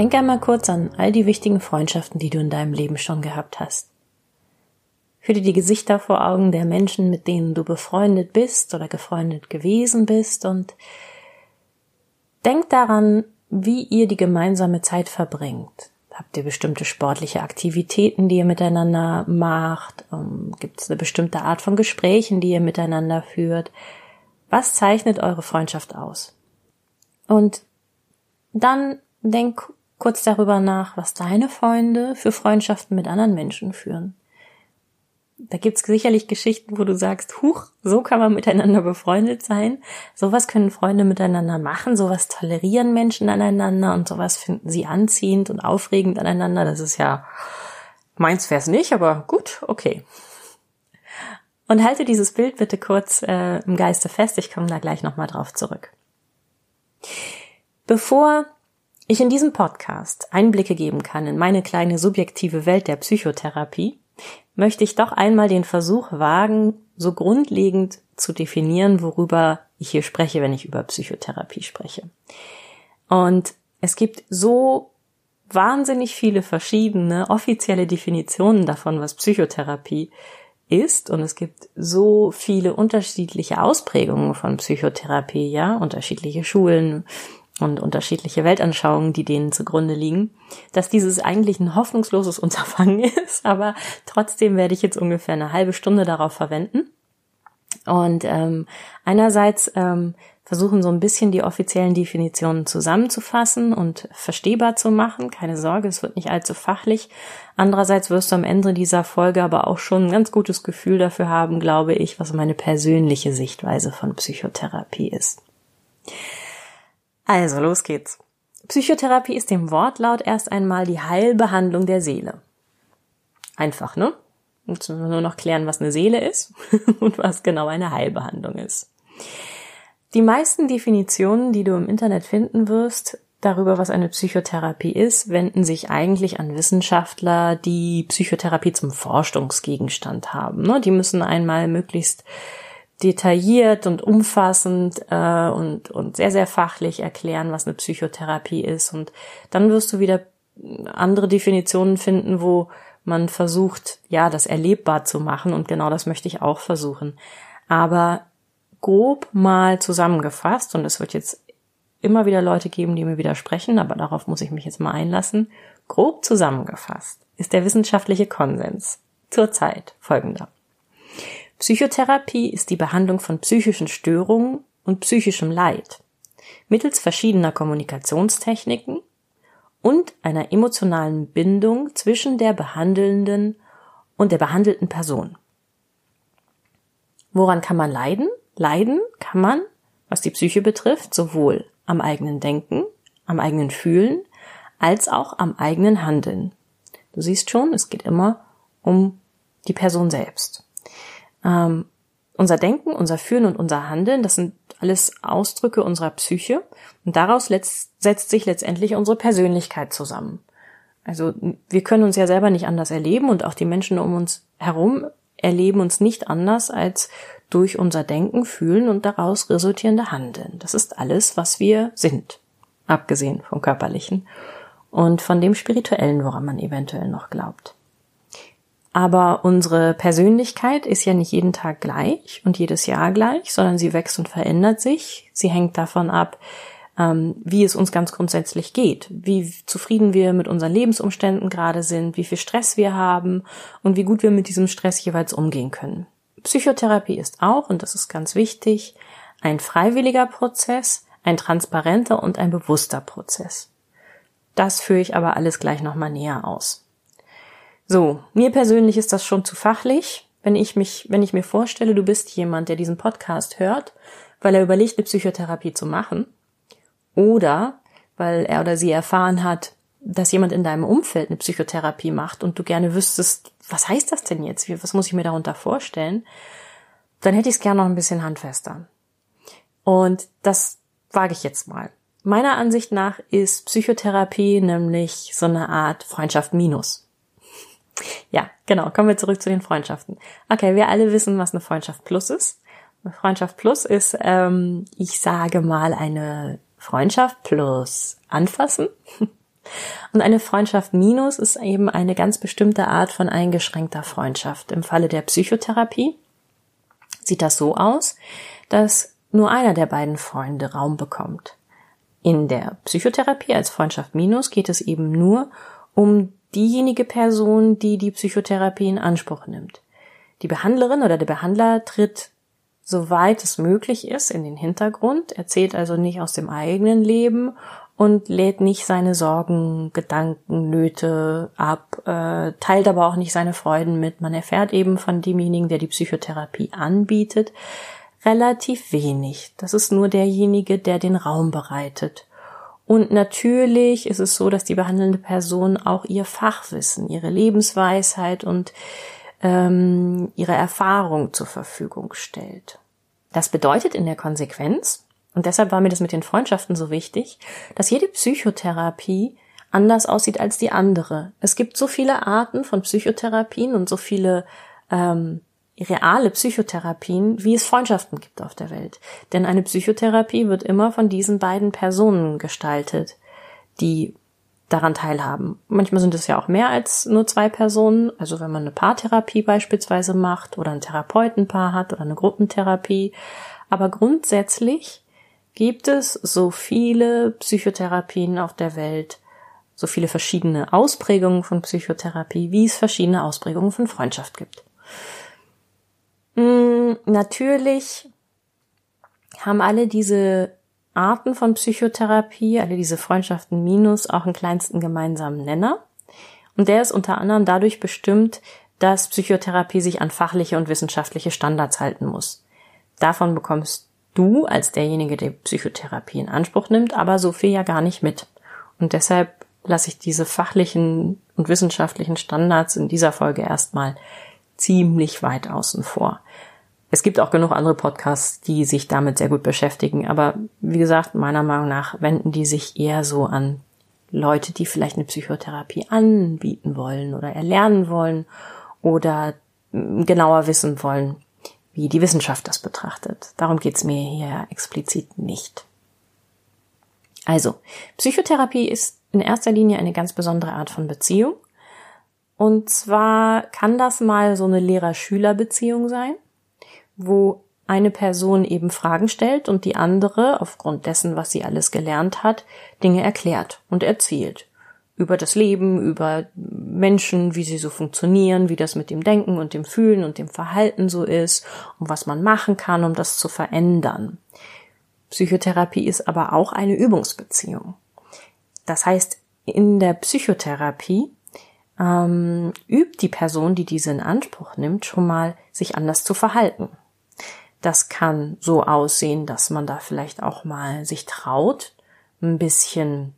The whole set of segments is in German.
Denk einmal kurz an all die wichtigen Freundschaften, die du in deinem Leben schon gehabt hast. Führ dir die Gesichter vor Augen der Menschen, mit denen du befreundet bist oder gefreundet gewesen bist und denk daran, wie ihr die gemeinsame Zeit verbringt. Habt ihr bestimmte sportliche Aktivitäten, die ihr miteinander macht? Ähm, Gibt es eine bestimmte Art von Gesprächen, die ihr miteinander führt? Was zeichnet eure Freundschaft aus? Und dann denk kurz darüber nach, was deine Freunde für Freundschaften mit anderen Menschen führen. Da gibt's sicherlich Geschichten, wo du sagst, huch, so kann man miteinander befreundet sein. Sowas können Freunde miteinander machen, sowas tolerieren Menschen aneinander und sowas finden sie anziehend und aufregend aneinander. Das ist ja, meins wär's nicht, aber gut, okay. Und halte dieses Bild bitte kurz äh, im Geiste fest, ich komme da gleich nochmal drauf zurück. Bevor ich in diesem Podcast Einblicke geben kann in meine kleine subjektive Welt der Psychotherapie, möchte ich doch einmal den Versuch wagen, so grundlegend zu definieren, worüber ich hier spreche, wenn ich über Psychotherapie spreche. Und es gibt so wahnsinnig viele verschiedene offizielle Definitionen davon, was Psychotherapie ist. Und es gibt so viele unterschiedliche Ausprägungen von Psychotherapie, ja, unterschiedliche Schulen, und unterschiedliche Weltanschauungen, die denen zugrunde liegen, dass dieses eigentlich ein hoffnungsloses Unterfangen ist, aber trotzdem werde ich jetzt ungefähr eine halbe Stunde darauf verwenden. Und ähm, einerseits ähm, versuchen so ein bisschen die offiziellen Definitionen zusammenzufassen und verstehbar zu machen. Keine Sorge, es wird nicht allzu fachlich. Andererseits wirst du am Ende dieser Folge aber auch schon ein ganz gutes Gefühl dafür haben, glaube ich, was meine persönliche Sichtweise von Psychotherapie ist. Also, los geht's. Psychotherapie ist dem Wortlaut erst einmal die Heilbehandlung der Seele. Einfach, ne? Jetzt müssen wir nur noch klären, was eine Seele ist und was genau eine Heilbehandlung ist. Die meisten Definitionen, die du im Internet finden wirst, darüber, was eine Psychotherapie ist, wenden sich eigentlich an Wissenschaftler, die Psychotherapie zum Forschungsgegenstand haben. Ne? Die müssen einmal möglichst detailliert und umfassend äh, und, und sehr, sehr fachlich erklären, was eine Psychotherapie ist. Und dann wirst du wieder andere Definitionen finden, wo man versucht, ja, das erlebbar zu machen. Und genau das möchte ich auch versuchen. Aber grob mal zusammengefasst, und es wird jetzt immer wieder Leute geben, die mir widersprechen, aber darauf muss ich mich jetzt mal einlassen. Grob zusammengefasst ist der wissenschaftliche Konsens zurzeit folgender. Psychotherapie ist die Behandlung von psychischen Störungen und psychischem Leid mittels verschiedener Kommunikationstechniken und einer emotionalen Bindung zwischen der behandelnden und der behandelten Person. Woran kann man leiden? Leiden kann man, was die Psyche betrifft, sowohl am eigenen Denken, am eigenen Fühlen, als auch am eigenen Handeln. Du siehst schon, es geht immer um die Person selbst. Ähm, unser Denken, unser Fühlen und unser Handeln, das sind alles Ausdrücke unserer Psyche und daraus setzt sich letztendlich unsere Persönlichkeit zusammen. Also wir können uns ja selber nicht anders erleben und auch die Menschen um uns herum erleben uns nicht anders als durch unser Denken, Fühlen und daraus resultierende Handeln. Das ist alles, was wir sind, abgesehen vom körperlichen und von dem spirituellen, woran man eventuell noch glaubt. Aber unsere Persönlichkeit ist ja nicht jeden Tag gleich und jedes Jahr gleich, sondern sie wächst und verändert sich. Sie hängt davon ab, ähm, wie es uns ganz grundsätzlich geht, wie zufrieden wir mit unseren Lebensumständen gerade sind, wie viel Stress wir haben und wie gut wir mit diesem Stress jeweils umgehen können. Psychotherapie ist auch, und das ist ganz wichtig, ein freiwilliger Prozess, ein transparenter und ein bewusster Prozess. Das führe ich aber alles gleich nochmal näher aus. So, mir persönlich ist das schon zu fachlich, wenn ich mich, wenn ich mir vorstelle, du bist jemand, der diesen Podcast hört, weil er überlegt, eine Psychotherapie zu machen, oder weil er oder sie erfahren hat, dass jemand in deinem Umfeld eine Psychotherapie macht und du gerne wüsstest, was heißt das denn jetzt? Was muss ich mir darunter vorstellen? Dann hätte ich es gerne noch ein bisschen handfester. Und das wage ich jetzt mal. Meiner Ansicht nach ist Psychotherapie nämlich so eine Art Freundschaft minus. Ja, genau, kommen wir zurück zu den Freundschaften. Okay, wir alle wissen, was eine Freundschaft plus ist. Eine Freundschaft plus ist, ähm, ich sage mal, eine Freundschaft plus anfassen. Und eine Freundschaft minus ist eben eine ganz bestimmte Art von eingeschränkter Freundschaft. Im Falle der Psychotherapie sieht das so aus, dass nur einer der beiden Freunde Raum bekommt. In der Psychotherapie als Freundschaft minus geht es eben nur um diejenige Person, die die Psychotherapie in Anspruch nimmt. Die Behandlerin oder der Behandler tritt soweit es möglich ist in den Hintergrund, erzählt also nicht aus dem eigenen Leben und lädt nicht seine Sorgen, Gedanken, Nöte ab, äh, teilt aber auch nicht seine Freuden mit. Man erfährt eben von demjenigen, der die Psychotherapie anbietet, relativ wenig. Das ist nur derjenige, der den Raum bereitet. Und natürlich ist es so, dass die behandelnde Person auch ihr Fachwissen, ihre Lebensweisheit und ähm, ihre Erfahrung zur Verfügung stellt. Das bedeutet in der Konsequenz, und deshalb war mir das mit den Freundschaften so wichtig, dass jede Psychotherapie anders aussieht als die andere. Es gibt so viele Arten von Psychotherapien und so viele ähm, reale Psychotherapien, wie es Freundschaften gibt auf der Welt. Denn eine Psychotherapie wird immer von diesen beiden Personen gestaltet, die daran teilhaben. Manchmal sind es ja auch mehr als nur zwei Personen. Also wenn man eine Paartherapie beispielsweise macht oder ein Therapeutenpaar hat oder eine Gruppentherapie. Aber grundsätzlich gibt es so viele Psychotherapien auf der Welt, so viele verschiedene Ausprägungen von Psychotherapie, wie es verschiedene Ausprägungen von Freundschaft gibt. Mm, natürlich haben alle diese Arten von Psychotherapie, alle diese Freundschaften minus, auch einen kleinsten gemeinsamen Nenner. Und der ist unter anderem dadurch bestimmt, dass Psychotherapie sich an fachliche und wissenschaftliche Standards halten muss. Davon bekommst du als derjenige, der Psychotherapie in Anspruch nimmt, aber so viel ja gar nicht mit. Und deshalb lasse ich diese fachlichen und wissenschaftlichen Standards in dieser Folge erstmal ziemlich weit außen vor. Es gibt auch genug andere Podcasts, die sich damit sehr gut beschäftigen. Aber wie gesagt, meiner Meinung nach wenden die sich eher so an Leute, die vielleicht eine Psychotherapie anbieten wollen oder erlernen wollen oder genauer wissen wollen, wie die Wissenschaft das betrachtet. Darum geht's mir hier explizit nicht. Also, Psychotherapie ist in erster Linie eine ganz besondere Art von Beziehung. Und zwar kann das mal so eine Lehrer-Schüler-Beziehung sein wo eine Person eben Fragen stellt und die andere, aufgrund dessen, was sie alles gelernt hat, Dinge erklärt und erzählt. Über das Leben, über Menschen, wie sie so funktionieren, wie das mit dem Denken und dem Fühlen und dem Verhalten so ist und was man machen kann, um das zu verändern. Psychotherapie ist aber auch eine Übungsbeziehung. Das heißt, in der Psychotherapie ähm, übt die Person, die diese in Anspruch nimmt, schon mal, sich anders zu verhalten. Das kann so aussehen, dass man da vielleicht auch mal sich traut, ein bisschen,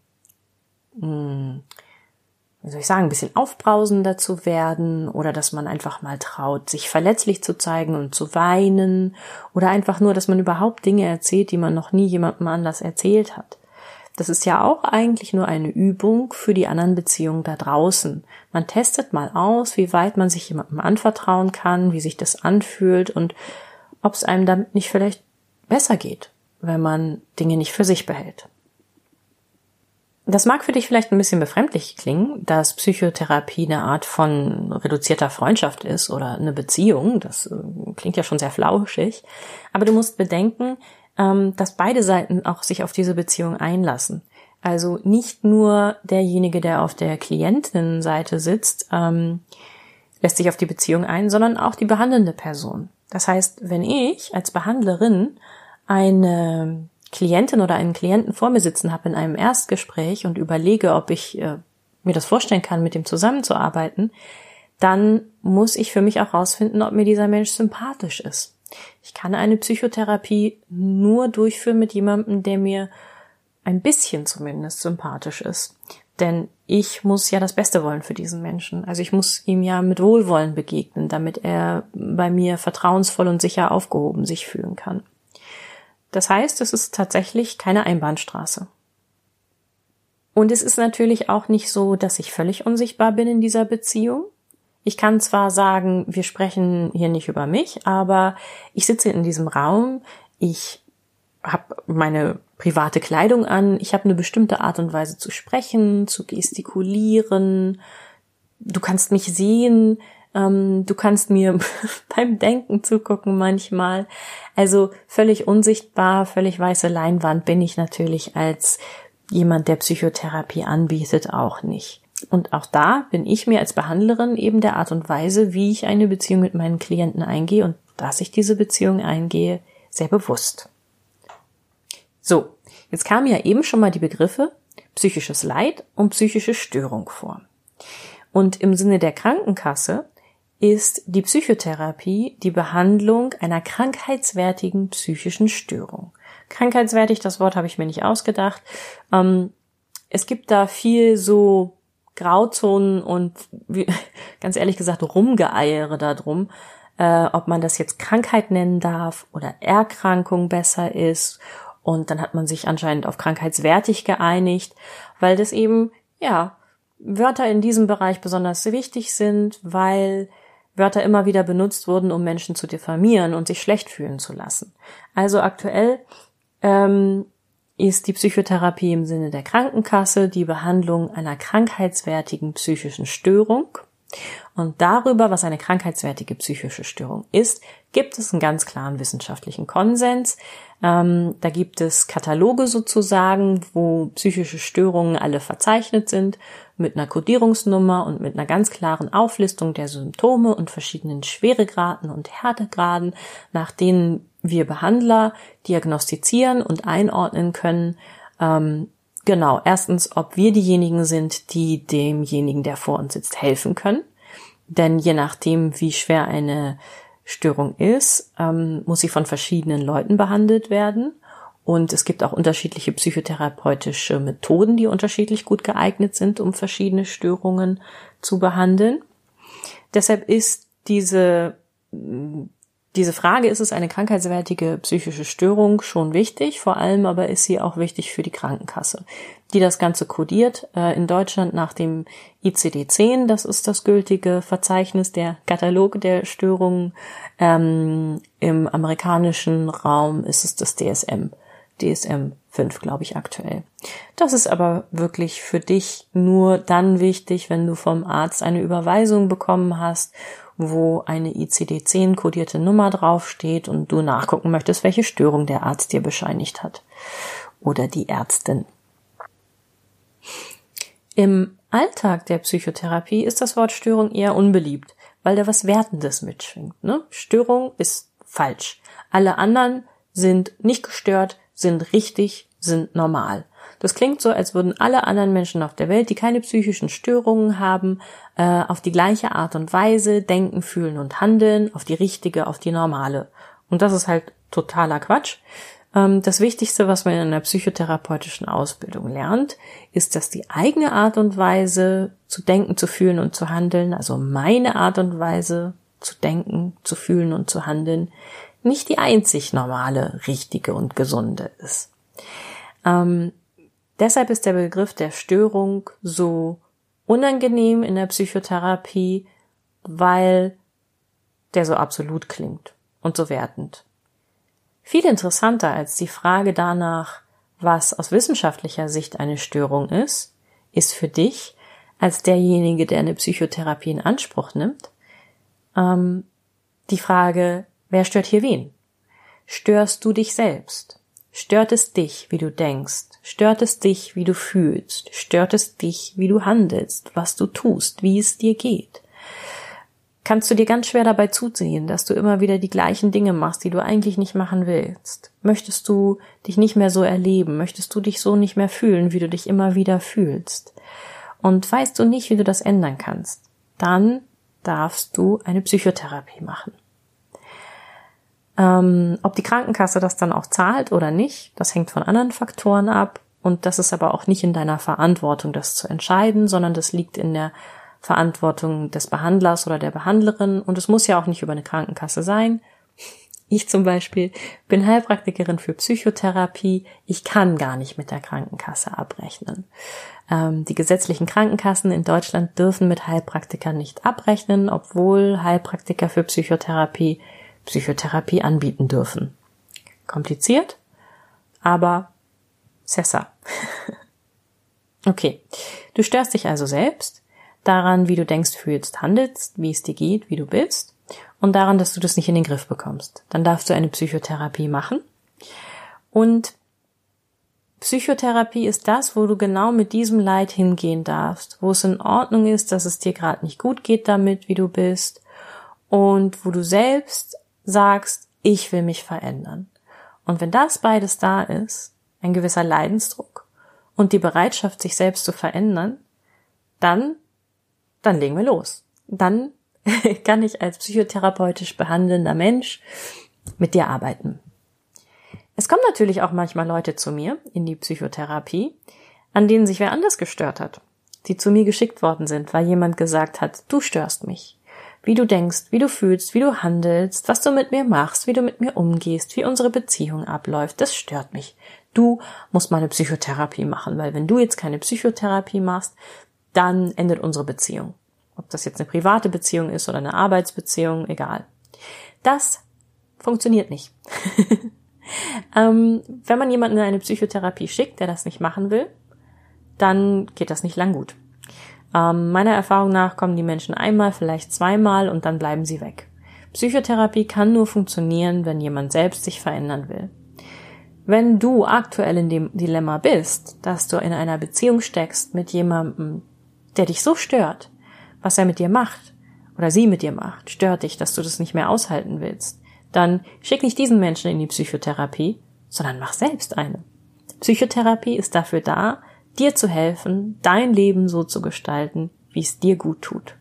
hm, wie soll ich sagen, ein bisschen aufbrausender zu werden oder dass man einfach mal traut, sich verletzlich zu zeigen und zu weinen oder einfach nur, dass man überhaupt Dinge erzählt, die man noch nie jemandem anders erzählt hat. Das ist ja auch eigentlich nur eine Übung für die anderen Beziehungen da draußen. Man testet mal aus, wie weit man sich jemandem anvertrauen kann, wie sich das anfühlt und ob es einem damit nicht vielleicht besser geht, wenn man Dinge nicht für sich behält. Das mag für dich vielleicht ein bisschen befremdlich klingen, dass Psychotherapie eine Art von reduzierter Freundschaft ist oder eine Beziehung. Das äh, klingt ja schon sehr flauschig. Aber du musst bedenken, ähm, dass beide Seiten auch sich auf diese Beziehung einlassen. Also nicht nur derjenige, der auf der Klientinnenseite sitzt, ähm, lässt sich auf die Beziehung ein, sondern auch die behandelnde Person. Das heißt, wenn ich als Behandlerin eine Klientin oder einen Klienten vor mir sitzen habe in einem Erstgespräch und überlege, ob ich äh, mir das vorstellen kann, mit dem zusammenzuarbeiten, dann muss ich für mich auch rausfinden, ob mir dieser Mensch sympathisch ist. Ich kann eine Psychotherapie nur durchführen mit jemandem, der mir ein bisschen zumindest sympathisch ist. Denn ich muss ja das Beste wollen für diesen Menschen. Also ich muss ihm ja mit Wohlwollen begegnen, damit er bei mir vertrauensvoll und sicher aufgehoben sich fühlen kann. Das heißt, es ist tatsächlich keine Einbahnstraße. Und es ist natürlich auch nicht so, dass ich völlig unsichtbar bin in dieser Beziehung. Ich kann zwar sagen, wir sprechen hier nicht über mich, aber ich sitze in diesem Raum, ich habe meine private Kleidung an, ich habe eine bestimmte Art und Weise zu sprechen, zu gestikulieren, du kannst mich sehen, ähm, du kannst mir beim Denken zugucken manchmal. Also völlig unsichtbar, völlig weiße Leinwand bin ich natürlich als jemand, der Psychotherapie anbietet, auch nicht. Und auch da bin ich mir als Behandlerin eben der Art und Weise, wie ich eine Beziehung mit meinen Klienten eingehe und dass ich diese Beziehung eingehe, sehr bewusst. So, jetzt kamen ja eben schon mal die Begriffe psychisches Leid und psychische Störung vor. Und im Sinne der Krankenkasse ist die Psychotherapie die Behandlung einer krankheitswertigen psychischen Störung. Krankheitswertig, das Wort habe ich mir nicht ausgedacht. Ähm, es gibt da viel so Grauzonen und wie, ganz ehrlich gesagt Rumgeeiere darum, äh, ob man das jetzt Krankheit nennen darf oder Erkrankung besser ist. Und dann hat man sich anscheinend auf krankheitswertig geeinigt, weil das eben, ja, Wörter in diesem Bereich besonders wichtig sind, weil Wörter immer wieder benutzt wurden, um Menschen zu diffamieren und sich schlecht fühlen zu lassen. Also aktuell ähm, ist die Psychotherapie im Sinne der Krankenkasse die Behandlung einer krankheitswertigen psychischen Störung. Und darüber, was eine krankheitswertige psychische Störung ist, gibt es einen ganz klaren wissenschaftlichen Konsens. Ähm, da gibt es Kataloge sozusagen, wo psychische Störungen alle verzeichnet sind, mit einer Kodierungsnummer und mit einer ganz klaren Auflistung der Symptome und verschiedenen Schweregraden und Härtegraden, nach denen wir Behandler diagnostizieren und einordnen können, ähm, genau, erstens, ob wir diejenigen sind, die demjenigen, der vor uns sitzt, helfen können. Denn je nachdem, wie schwer eine Störung ist, ähm, muss sie von verschiedenen Leuten behandelt werden. Und es gibt auch unterschiedliche psychotherapeutische Methoden, die unterschiedlich gut geeignet sind, um verschiedene Störungen zu behandeln. Deshalb ist diese diese Frage, ist es eine krankheitswertige psychische Störung, schon wichtig, vor allem aber ist sie auch wichtig für die Krankenkasse, die das Ganze kodiert äh, in Deutschland nach dem ICD-10, das ist das gültige Verzeichnis, der Katalog der Störungen. Ähm, Im amerikanischen Raum ist es das DSM, DSM 5, glaube ich, aktuell. Das ist aber wirklich für dich nur dann wichtig, wenn du vom Arzt eine Überweisung bekommen hast wo eine ICD-10 kodierte Nummer draufsteht und du nachgucken möchtest, welche Störung der Arzt dir bescheinigt hat. Oder die Ärztin. Im Alltag der Psychotherapie ist das Wort Störung eher unbeliebt, weil da was Wertendes mitschwingt. Ne? Störung ist falsch. Alle anderen sind nicht gestört, sind richtig, sind normal. Das klingt so, als würden alle anderen Menschen auf der Welt, die keine psychischen Störungen haben, äh, auf die gleiche Art und Weise denken, fühlen und handeln, auf die richtige, auf die normale. Und das ist halt totaler Quatsch. Ähm, das Wichtigste, was man in einer psychotherapeutischen Ausbildung lernt, ist, dass die eigene Art und Weise zu denken, zu fühlen und zu handeln, also meine Art und Weise zu denken, zu fühlen und zu handeln, nicht die einzig normale, richtige und gesunde ist. Ähm, Deshalb ist der Begriff der Störung so unangenehm in der Psychotherapie, weil der so absolut klingt und so wertend. Viel interessanter als die Frage danach, was aus wissenschaftlicher Sicht eine Störung ist, ist für dich als derjenige, der eine Psychotherapie in Anspruch nimmt, ähm, die Frage, wer stört hier wen? Störst du dich selbst? Stört es dich, wie du denkst? Stört es dich, wie du fühlst? Stört es dich, wie du handelst, was du tust, wie es dir geht? Kannst du dir ganz schwer dabei zusehen, dass du immer wieder die gleichen Dinge machst, die du eigentlich nicht machen willst? Möchtest du dich nicht mehr so erleben? Möchtest du dich so nicht mehr fühlen, wie du dich immer wieder fühlst? Und weißt du nicht, wie du das ändern kannst? Dann darfst du eine Psychotherapie machen. Ähm, ob die Krankenkasse das dann auch zahlt oder nicht, das hängt von anderen Faktoren ab. Und das ist aber auch nicht in deiner Verantwortung, das zu entscheiden, sondern das liegt in der Verantwortung des Behandlers oder der Behandlerin. Und es muss ja auch nicht über eine Krankenkasse sein. Ich zum Beispiel bin Heilpraktikerin für Psychotherapie. Ich kann gar nicht mit der Krankenkasse abrechnen. Ähm, die gesetzlichen Krankenkassen in Deutschland dürfen mit Heilpraktikern nicht abrechnen, obwohl Heilpraktiker für Psychotherapie Psychotherapie anbieten dürfen. Kompliziert, aber Sessa. okay, du störst dich also selbst daran, wie du denkst, fühlst, handelst, wie es dir geht, wie du bist und daran, dass du das nicht in den Griff bekommst. Dann darfst du eine Psychotherapie machen. Und Psychotherapie ist das, wo du genau mit diesem Leid hingehen darfst, wo es in Ordnung ist, dass es dir gerade nicht gut geht damit, wie du bist, und wo du selbst sagst, ich will mich verändern. Und wenn das beides da ist, ein gewisser Leidensdruck und die Bereitschaft, sich selbst zu verändern, dann, dann legen wir los. Dann kann ich als psychotherapeutisch behandelnder Mensch mit dir arbeiten. Es kommen natürlich auch manchmal Leute zu mir in die Psychotherapie, an denen sich wer anders gestört hat, die zu mir geschickt worden sind, weil jemand gesagt hat, du störst mich. Wie du denkst, wie du fühlst, wie du handelst, was du mit mir machst, wie du mit mir umgehst, wie unsere Beziehung abläuft, das stört mich. Du musst mal eine Psychotherapie machen, weil wenn du jetzt keine Psychotherapie machst, dann endet unsere Beziehung. Ob das jetzt eine private Beziehung ist oder eine Arbeitsbeziehung, egal. Das funktioniert nicht. ähm, wenn man jemanden in eine Psychotherapie schickt, der das nicht machen will, dann geht das nicht lang gut. Ähm, meiner Erfahrung nach kommen die Menschen einmal, vielleicht zweimal und dann bleiben sie weg. Psychotherapie kann nur funktionieren, wenn jemand selbst sich verändern will. Wenn du aktuell in dem Dilemma bist, dass du in einer Beziehung steckst mit jemandem, der dich so stört, was er mit dir macht oder sie mit dir macht, stört dich, dass du das nicht mehr aushalten willst, dann schick nicht diesen Menschen in die Psychotherapie, sondern mach selbst eine. Psychotherapie ist dafür da, dir zu helfen, dein Leben so zu gestalten, wie es dir gut tut.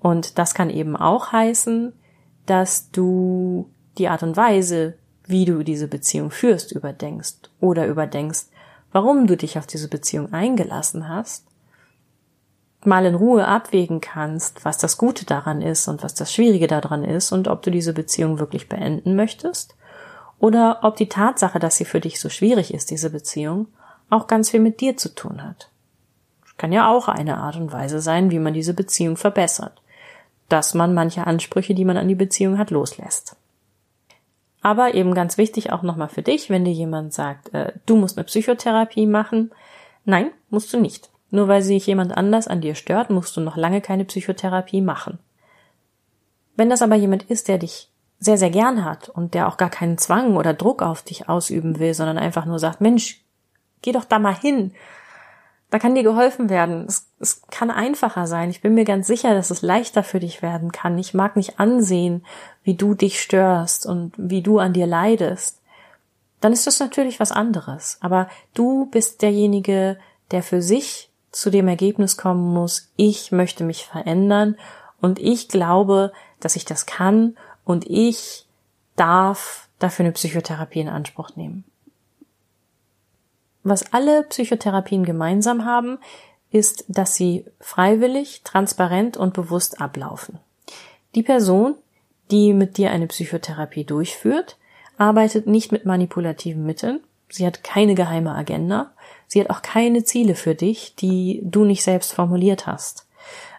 Und das kann eben auch heißen, dass du die Art und Weise, wie du diese Beziehung führst, überdenkst oder überdenkst, warum du dich auf diese Beziehung eingelassen hast mal in Ruhe abwägen kannst, was das Gute daran ist und was das Schwierige daran ist und ob du diese Beziehung wirklich beenden möchtest oder ob die Tatsache, dass sie für dich so schwierig ist, diese Beziehung, auch ganz viel mit dir zu tun hat. Kann ja auch eine Art und Weise sein, wie man diese Beziehung verbessert, dass man manche Ansprüche, die man an die Beziehung hat, loslässt. Aber eben ganz wichtig auch nochmal für dich, wenn dir jemand sagt, äh, du musst eine Psychotherapie machen, nein, musst du nicht. Nur weil sich jemand anders an dir stört, musst du noch lange keine Psychotherapie machen. Wenn das aber jemand ist, der dich sehr, sehr gern hat und der auch gar keinen Zwang oder Druck auf dich ausüben will, sondern einfach nur sagt, Mensch, geh doch da mal hin. Da kann dir geholfen werden. Es, es kann einfacher sein. Ich bin mir ganz sicher, dass es leichter für dich werden kann. Ich mag nicht ansehen, wie du dich störst und wie du an dir leidest. Dann ist das natürlich was anderes. Aber du bist derjenige, der für sich zu dem Ergebnis kommen muss, ich möchte mich verändern und ich glaube, dass ich das kann und ich darf dafür eine Psychotherapie in Anspruch nehmen. Was alle Psychotherapien gemeinsam haben, ist, dass sie freiwillig, transparent und bewusst ablaufen. Die Person, die mit dir eine Psychotherapie durchführt, arbeitet nicht mit manipulativen Mitteln, sie hat keine geheime Agenda, Sie hat auch keine Ziele für dich, die du nicht selbst formuliert hast.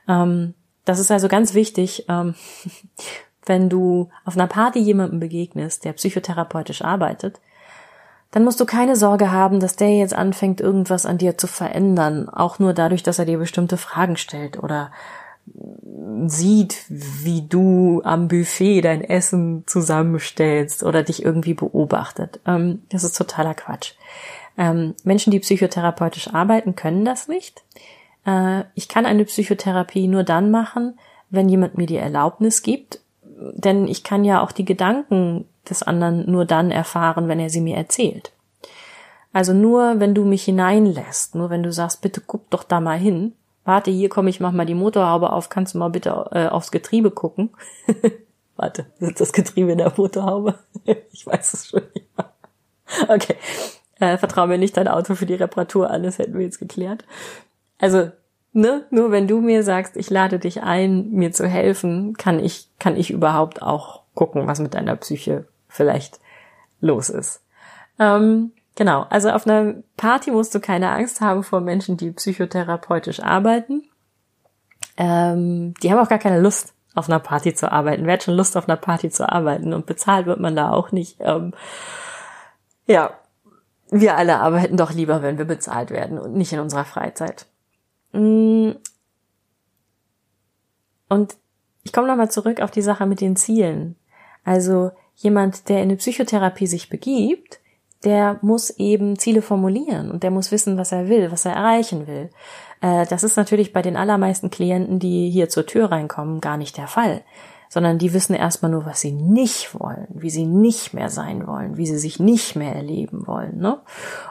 Ähm, das ist also ganz wichtig, ähm, wenn du auf einer Party jemandem begegnest, der psychotherapeutisch arbeitet, dann musst du keine Sorge haben, dass der jetzt anfängt, irgendwas an dir zu verändern, auch nur dadurch, dass er dir bestimmte Fragen stellt oder sieht, wie du am Buffet dein Essen zusammenstellst oder dich irgendwie beobachtet. Ähm, das ist totaler Quatsch. Ähm, Menschen, die psychotherapeutisch arbeiten, können das nicht. Äh, ich kann eine Psychotherapie nur dann machen, wenn jemand mir die Erlaubnis gibt, denn ich kann ja auch die Gedanken des anderen nur dann erfahren, wenn er sie mir erzählt. Also nur, wenn du mich hineinlässt, nur wenn du sagst, bitte guck doch da mal hin, warte, hier komm ich, mach mal die Motorhaube auf, kannst du mal bitte äh, aufs Getriebe gucken? warte, sitzt das Getriebe in der Motorhaube? ich weiß es schon nicht. okay. Äh, vertrau mir nicht dein Auto für die Reparatur das hätten wir jetzt geklärt. Also, ne, nur wenn du mir sagst, ich lade dich ein, mir zu helfen, kann ich, kann ich überhaupt auch gucken, was mit deiner Psyche vielleicht los ist. Ähm, genau, also auf einer Party musst du keine Angst haben vor Menschen, die psychotherapeutisch arbeiten. Ähm, die haben auch gar keine Lust, auf einer Party zu arbeiten. Wer hat schon Lust, auf einer Party zu arbeiten? Und bezahlt wird man da auch nicht. Ähm, ja, wir alle arbeiten doch lieber, wenn wir bezahlt werden und nicht in unserer Freizeit. Mm. Und ich komme nochmal zurück auf die Sache mit den Zielen. Also jemand, der in eine Psychotherapie sich begibt, der muss eben Ziele formulieren und der muss wissen, was er will, was er erreichen will. Äh, das ist natürlich bei den allermeisten Klienten, die hier zur Tür reinkommen, gar nicht der Fall, sondern die wissen erstmal nur, was sie nicht wollen, wie sie nicht mehr sein wollen, wie sie sich nicht mehr erleben wollen. Ne?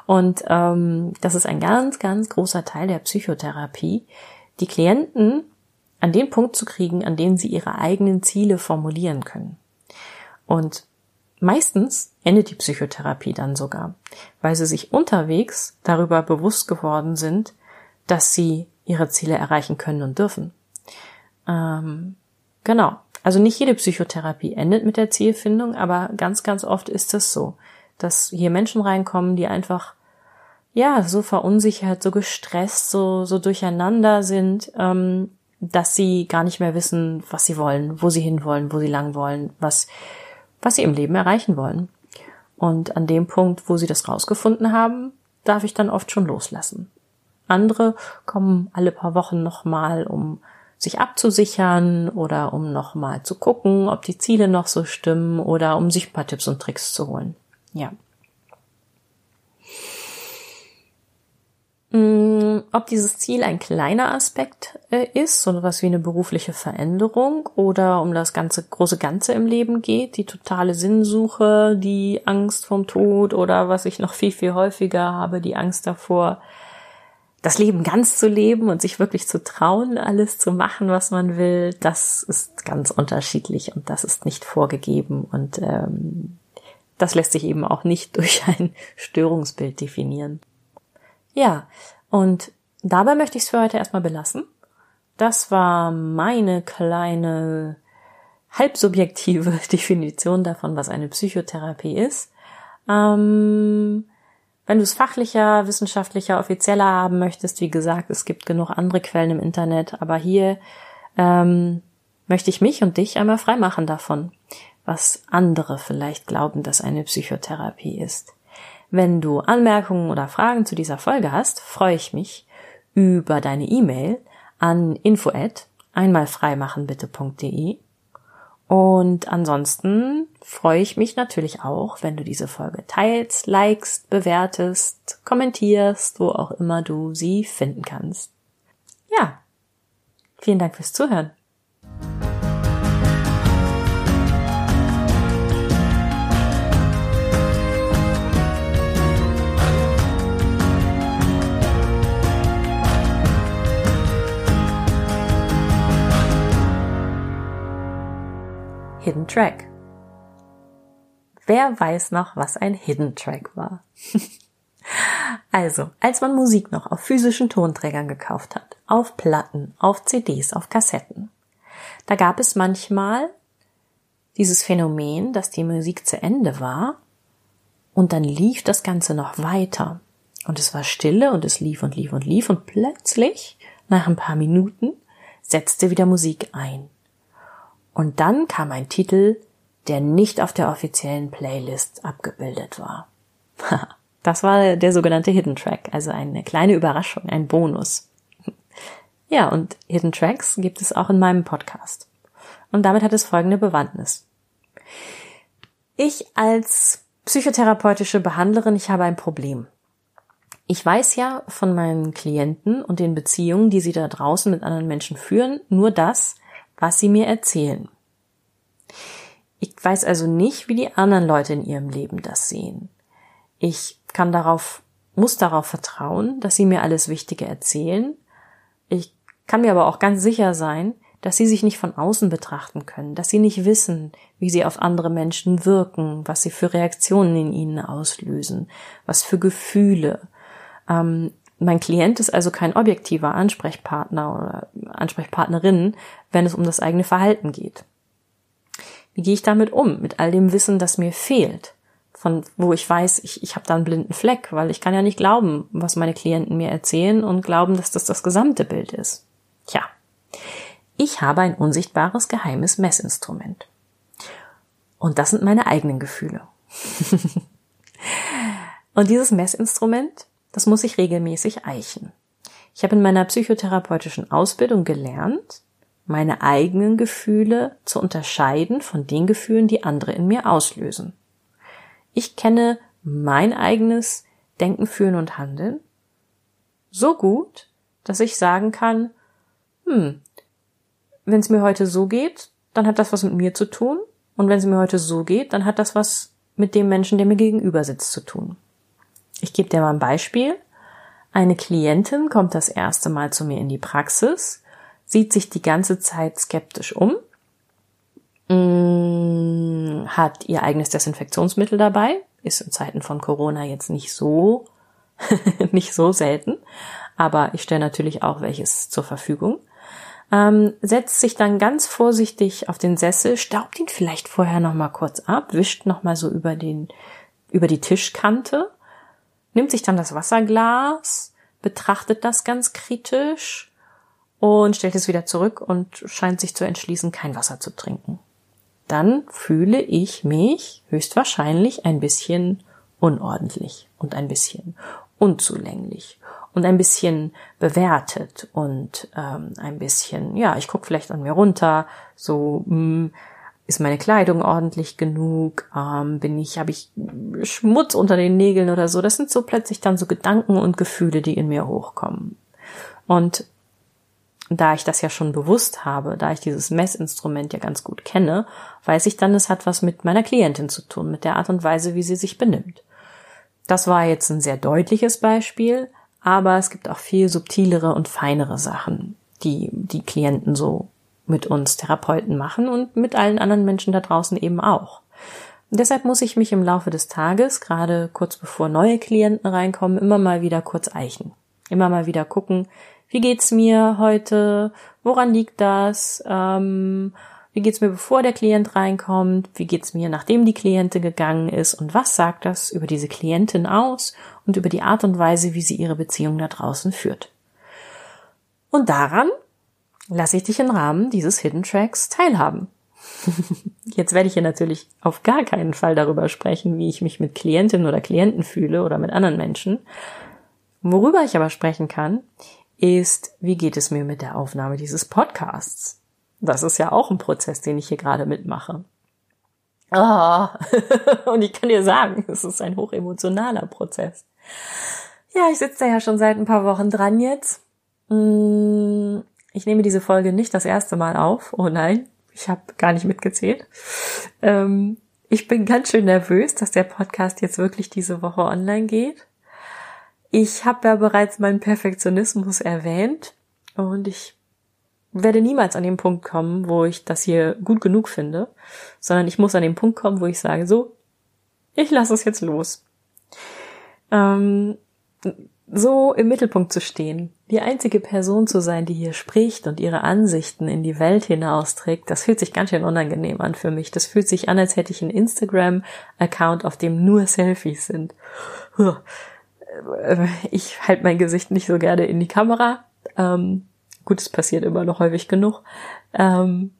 Und ähm, das ist ein ganz, ganz großer Teil der Psychotherapie, die Klienten an den Punkt zu kriegen, an dem sie ihre eigenen Ziele formulieren können. Und meistens endet die Psychotherapie dann sogar, weil sie sich unterwegs darüber bewusst geworden sind, dass sie ihre Ziele erreichen können und dürfen. Ähm, genau. Also nicht jede Psychotherapie endet mit der Zielfindung, aber ganz, ganz oft ist es so, dass hier Menschen reinkommen, die einfach ja so verunsichert, so gestresst, so so durcheinander sind, ähm, dass sie gar nicht mehr wissen, was sie wollen, wo sie hinwollen, wo sie lang wollen, was was sie im Leben erreichen wollen. Und an dem Punkt, wo sie das rausgefunden haben, darf ich dann oft schon loslassen. Andere kommen alle paar Wochen nochmal, um sich abzusichern oder um nochmal zu gucken, ob die Ziele noch so stimmen oder um sich ein paar Tipps und Tricks zu holen. Ja. Ob dieses Ziel ein kleiner Aspekt äh, ist, so was wie eine berufliche Veränderung oder um das ganze große Ganze im Leben geht, die totale Sinnsuche, die Angst vom Tod oder was ich noch viel, viel häufiger habe, die Angst davor, das Leben ganz zu leben und sich wirklich zu trauen, alles zu machen, was man will, das ist ganz unterschiedlich und das ist nicht vorgegeben und ähm, das lässt sich eben auch nicht durch ein Störungsbild definieren. Ja, und dabei möchte ich es für heute erstmal belassen. Das war meine kleine halbsubjektive Definition davon, was eine Psychotherapie ist. Ähm, wenn du es fachlicher, wissenschaftlicher, offizieller haben möchtest, wie gesagt, es gibt genug andere Quellen im Internet, aber hier ähm, möchte ich mich und dich einmal freimachen davon, was andere vielleicht glauben, dass eine Psychotherapie ist. Wenn du Anmerkungen oder Fragen zu dieser Folge hast, freue ich mich über deine E-Mail an info at einmalfreimachenbitte.de und ansonsten freue ich mich natürlich auch, wenn du diese Folge teilst, likest, bewertest, kommentierst, wo auch immer du sie finden kannst. Ja, vielen Dank fürs Zuhören. Hidden Track. Wer weiß noch, was ein Hidden Track war? also, als man Musik noch auf physischen Tonträgern gekauft hat, auf Platten, auf CDs, auf Kassetten, da gab es manchmal dieses Phänomen, dass die Musik zu Ende war und dann lief das Ganze noch weiter. Und es war Stille und es lief und lief und lief und plötzlich, nach ein paar Minuten, setzte wieder Musik ein. Und dann kam ein Titel, der nicht auf der offiziellen Playlist abgebildet war. das war der sogenannte Hidden Track, also eine kleine Überraschung, ein Bonus. Ja, und Hidden Tracks gibt es auch in meinem Podcast. Und damit hat es folgende Bewandtnis. Ich als psychotherapeutische Behandlerin, ich habe ein Problem. Ich weiß ja von meinen Klienten und den Beziehungen, die sie da draußen mit anderen Menschen führen, nur das, was sie mir erzählen. Ich weiß also nicht, wie die anderen Leute in ihrem Leben das sehen. Ich kann darauf, muss darauf vertrauen, dass sie mir alles Wichtige erzählen. Ich kann mir aber auch ganz sicher sein, dass sie sich nicht von außen betrachten können, dass sie nicht wissen, wie sie auf andere Menschen wirken, was sie für Reaktionen in ihnen auslösen, was für Gefühle. Ähm, mein Klient ist also kein objektiver Ansprechpartner oder Ansprechpartnerin, wenn es um das eigene Verhalten geht. Wie gehe ich damit um, mit all dem Wissen, das mir fehlt? Von wo ich weiß, ich, ich habe da einen blinden Fleck, weil ich kann ja nicht glauben, was meine Klienten mir erzählen und glauben, dass das das gesamte Bild ist. Tja, ich habe ein unsichtbares geheimes Messinstrument. Und das sind meine eigenen Gefühle. und dieses Messinstrument, das muss ich regelmäßig eichen. Ich habe in meiner psychotherapeutischen Ausbildung gelernt, meine eigenen Gefühle zu unterscheiden von den Gefühlen, die andere in mir auslösen. Ich kenne mein eigenes Denken, Fühlen und Handeln so gut, dass ich sagen kann, hm, wenn es mir heute so geht, dann hat das was mit mir zu tun. Und wenn es mir heute so geht, dann hat das was mit dem Menschen, der mir gegenüber sitzt, zu tun. Ich gebe dir mal ein Beispiel. Eine Klientin kommt das erste Mal zu mir in die Praxis sieht sich die ganze Zeit skeptisch um, mm, hat ihr eigenes Desinfektionsmittel dabei, ist in Zeiten von Corona jetzt nicht so, nicht so selten, aber ich stelle natürlich auch welches zur Verfügung. Ähm, setzt sich dann ganz vorsichtig auf den Sessel, staubt ihn vielleicht vorher noch mal kurz ab, wischt noch mal so über den über die Tischkante, nimmt sich dann das Wasserglas, betrachtet das ganz kritisch, und stellt es wieder zurück und scheint sich zu entschließen, kein Wasser zu trinken. Dann fühle ich mich höchstwahrscheinlich ein bisschen unordentlich und ein bisschen unzulänglich und ein bisschen bewertet und ähm, ein bisschen, ja, ich gucke vielleicht an mir runter, so mh, hm, ist meine Kleidung ordentlich genug, ähm, bin ich, habe ich Schmutz unter den Nägeln oder so. Das sind so plötzlich dann so Gedanken und Gefühle, die in mir hochkommen. Und da ich das ja schon bewusst habe, da ich dieses Messinstrument ja ganz gut kenne, weiß ich dann, es hat was mit meiner Klientin zu tun, mit der Art und Weise, wie sie sich benimmt. Das war jetzt ein sehr deutliches Beispiel, aber es gibt auch viel subtilere und feinere Sachen, die die Klienten so mit uns Therapeuten machen und mit allen anderen Menschen da draußen eben auch. Deshalb muss ich mich im Laufe des Tages, gerade kurz bevor neue Klienten reinkommen, immer mal wieder kurz eichen. Immer mal wieder gucken, wie geht's mir heute? Woran liegt das? Ähm, wie geht's mir, bevor der Klient reinkommt? Wie geht's mir, nachdem die Klientin gegangen ist? Und was sagt das über diese Klientin aus und über die Art und Weise, wie sie ihre Beziehung da draußen führt? Und daran lasse ich dich im Rahmen dieses Hidden Tracks teilhaben. Jetzt werde ich hier natürlich auf gar keinen Fall darüber sprechen, wie ich mich mit Klientinnen oder Klienten fühle oder mit anderen Menschen. Worüber ich aber sprechen kann, ist, wie geht es mir mit der Aufnahme dieses Podcasts? Das ist ja auch ein Prozess, den ich hier gerade mitmache. Ah, und ich kann dir sagen, es ist ein hochemotionaler Prozess. Ja, ich sitze da ja schon seit ein paar Wochen dran jetzt. Mm, ich nehme diese Folge nicht das erste Mal auf. Oh nein, ich habe gar nicht mitgezählt. Ähm, ich bin ganz schön nervös, dass der Podcast jetzt wirklich diese Woche online geht. Ich habe ja bereits meinen Perfektionismus erwähnt und ich werde niemals an den Punkt kommen, wo ich das hier gut genug finde, sondern ich muss an den Punkt kommen, wo ich sage, so, ich lasse es jetzt los. Ähm, so im Mittelpunkt zu stehen, die einzige Person zu sein, die hier spricht und ihre Ansichten in die Welt hinausträgt, das fühlt sich ganz schön unangenehm an für mich. Das fühlt sich an, als hätte ich einen Instagram-Account, auf dem nur Selfies sind. Ich halte mein Gesicht nicht so gerne in die Kamera. Ähm, gut, es passiert immer noch häufig genug. Ähm,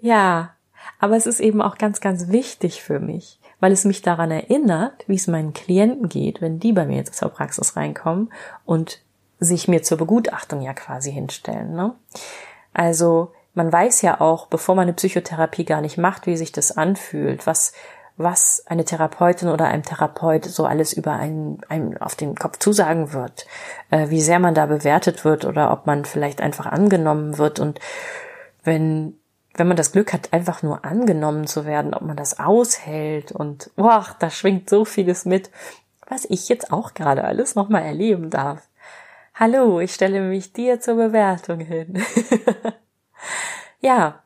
ja, aber es ist eben auch ganz, ganz wichtig für mich, weil es mich daran erinnert, wie es meinen Klienten geht, wenn die bei mir jetzt zur Praxis reinkommen und sich mir zur Begutachtung ja quasi hinstellen. Ne? Also man weiß ja auch, bevor man eine Psychotherapie gar nicht macht, wie sich das anfühlt, was was eine Therapeutin oder einem Therapeut so alles über einen, einen auf den Kopf zusagen wird, äh, wie sehr man da bewertet wird oder ob man vielleicht einfach angenommen wird und wenn wenn man das Glück hat, einfach nur angenommen zu werden, ob man das aushält und boah, da schwingt so vieles mit, was ich jetzt auch gerade alles nochmal erleben darf. Hallo, ich stelle mich dir zur Bewertung hin. ja,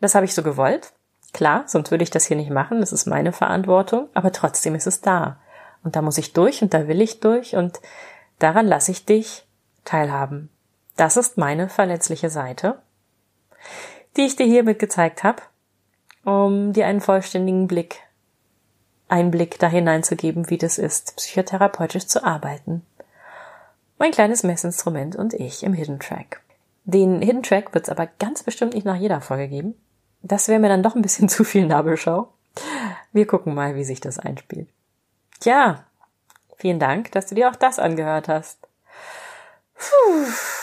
das habe ich so gewollt. Klar, sonst würde ich das hier nicht machen, das ist meine Verantwortung, aber trotzdem ist es da. Und da muss ich durch und da will ich durch und daran lasse ich dich teilhaben. Das ist meine verletzliche Seite, die ich dir hiermit gezeigt habe, um dir einen vollständigen Blick, Einblick da hineinzugeben, wie das ist, psychotherapeutisch zu arbeiten. Mein kleines Messinstrument und ich im Hidden Track. Den Hidden Track wird es aber ganz bestimmt nicht nach jeder Folge geben. Das wäre mir dann doch ein bisschen zu viel Nabelschau. Wir gucken mal, wie sich das einspielt. Tja, vielen Dank, dass du dir auch das angehört hast. Puh.